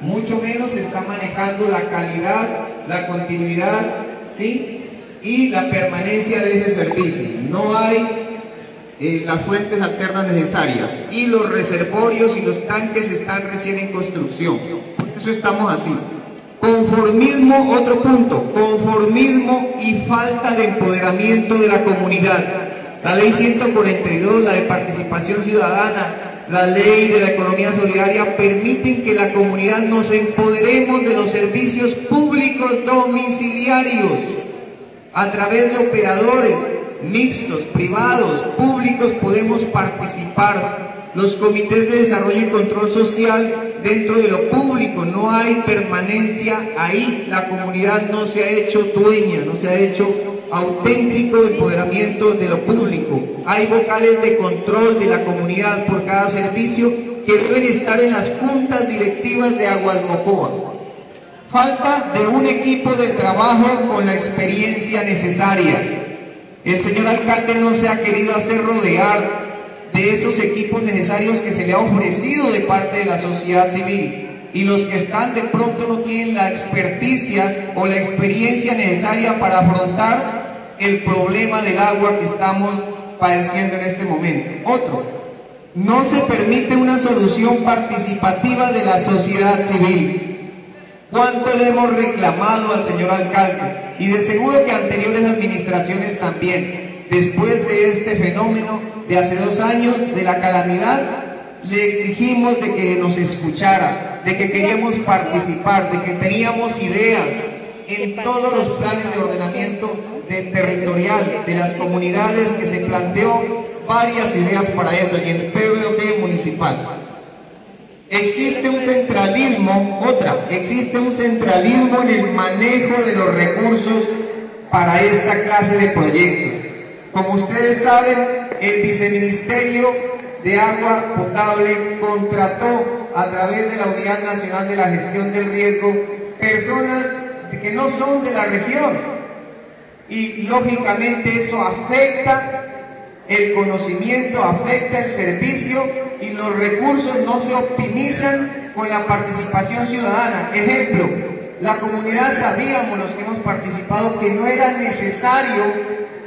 Mucho menos se está manejando la calidad, la continuidad, ¿sí? Y la permanencia de ese servicio. No hay eh, las fuentes alternas necesarias. Y los reservorios y los tanques están recién en construcción. Por eso estamos así. Conformismo, otro punto, conformismo y falta de empoderamiento de la comunidad. La ley 142, la de participación ciudadana, la ley de la economía solidaria permiten que la comunidad nos empoderemos de los servicios públicos domiciliarios a través de operadores mixtos, privados, públicos, podemos participar. Los comités de desarrollo y control social dentro de lo público, no hay permanencia ahí, la comunidad no se ha hecho dueña, no se ha hecho auténtico empoderamiento de lo público. Hay vocales de control de la comunidad por cada servicio que deben estar en las juntas directivas de Aguas Mocoa. Falta de un equipo de trabajo con la experiencia necesaria. El señor alcalde no se ha querido hacer rodear de esos equipos necesarios que se le ha ofrecido de parte de la sociedad civil. Y los que están de pronto no tienen la experticia o la experiencia necesaria para afrontar el problema del agua que estamos padeciendo en este momento. Otro, no se permite una solución participativa de la sociedad civil. ¿Cuánto le hemos reclamado al señor alcalde? Y de seguro que anteriores administraciones también. Después de este fenómeno de hace dos años, de la calamidad, le exigimos de que nos escuchara, de que queríamos participar, de que teníamos ideas en todos los planes de ordenamiento territorial de las comunidades que se planteó varias ideas para eso y el PBOD municipal. Existe un centralismo, otra, existe un centralismo en el manejo de los recursos para esta clase de proyectos. Como ustedes saben, el viceministerio de agua potable contrató a través de la Unidad Nacional de la Gestión del Riesgo personas que no son de la región, y lógicamente eso afecta el conocimiento, afecta el servicio y los recursos no se optimizan con la participación ciudadana. Ejemplo, la comunidad sabíamos los que hemos participado que no era necesario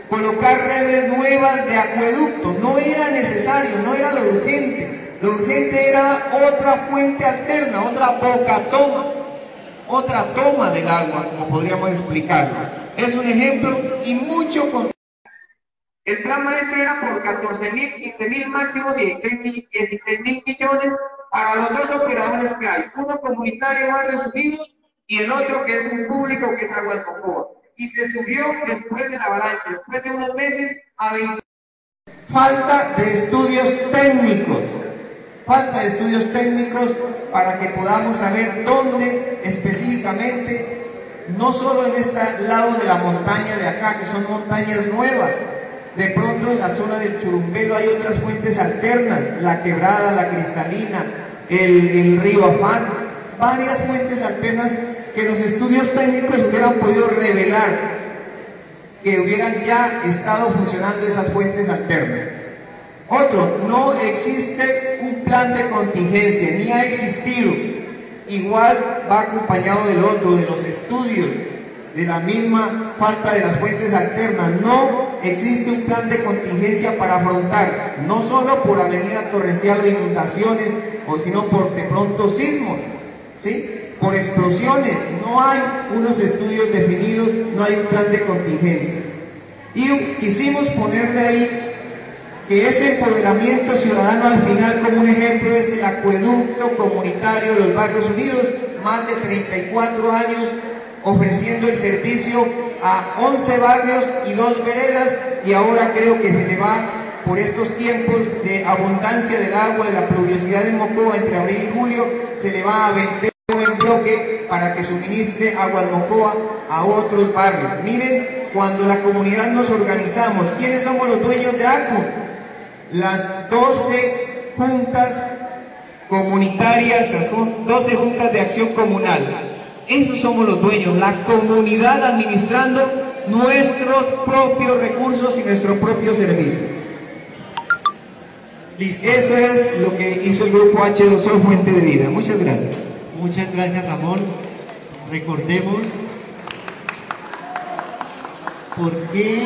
colocar redes nuevas de acueducto, no era necesario, no era lo urgente. Lo urgente era otra fuente alterna, otra boca toma, otra toma del agua, como podríamos explicarlo es un ejemplo y mucho con... El plan maestro era por 14 mil, 15 mil, máximo 16 mil millones para los dos operadores que hay, uno comunitario Barrios Unidos y el otro que es un público que es Agua Cocoa. Y se subió después de la avalancha, después de unos meses a 20. Falta de estudios técnicos, falta de estudios técnicos para que podamos saber dónde no solo en este lado de la montaña de acá, que son montañas nuevas, de pronto en la zona del Churumbelo hay otras fuentes alternas, la quebrada, la cristalina, el, río Afán, varias fuentes alternas que los estudios técnicos hubieran podido revelar que hubieran ya estado funcionando esas fuentes alternas. Otro, no existe un plan de contingencia, ni ha existido igual va acompañado del otro, de los estudios, de la misma falta de las fuentes alternas. No existe un plan de contingencia para afrontar, no solo por avenida torrencial o inundaciones, o sino por de pronto sismos, ¿sí? por explosiones. No hay unos estudios definidos, no hay un plan de contingencia. Y quisimos ponerle ahí que ese empoderamiento ciudadano al final como un ejemplo es el acueducto comunitario de los Barrios Unidos, más de 34 años ofreciendo el servicio a 11 barrios y dos veredas y ahora creo que se le va por estos tiempos de abundancia del agua, de la pluviosidad de Mocoa entre abril y julio, se le va a vender en bloque para que suministre agua Mocoa a otros barrios. Miren, cuando la comunidad nos organizamos, ¿quiénes somos los dueños de ACU? Las 12 juntas comunitarias, las 12 juntas de acción comunal. Esos somos los dueños, la comunidad administrando nuestros propios recursos y nuestro propio servicio. Eso es lo que hizo el grupo H2O Fuente de Vida. Muchas gracias. Muchas gracias Ramón. Recordemos por qué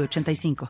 85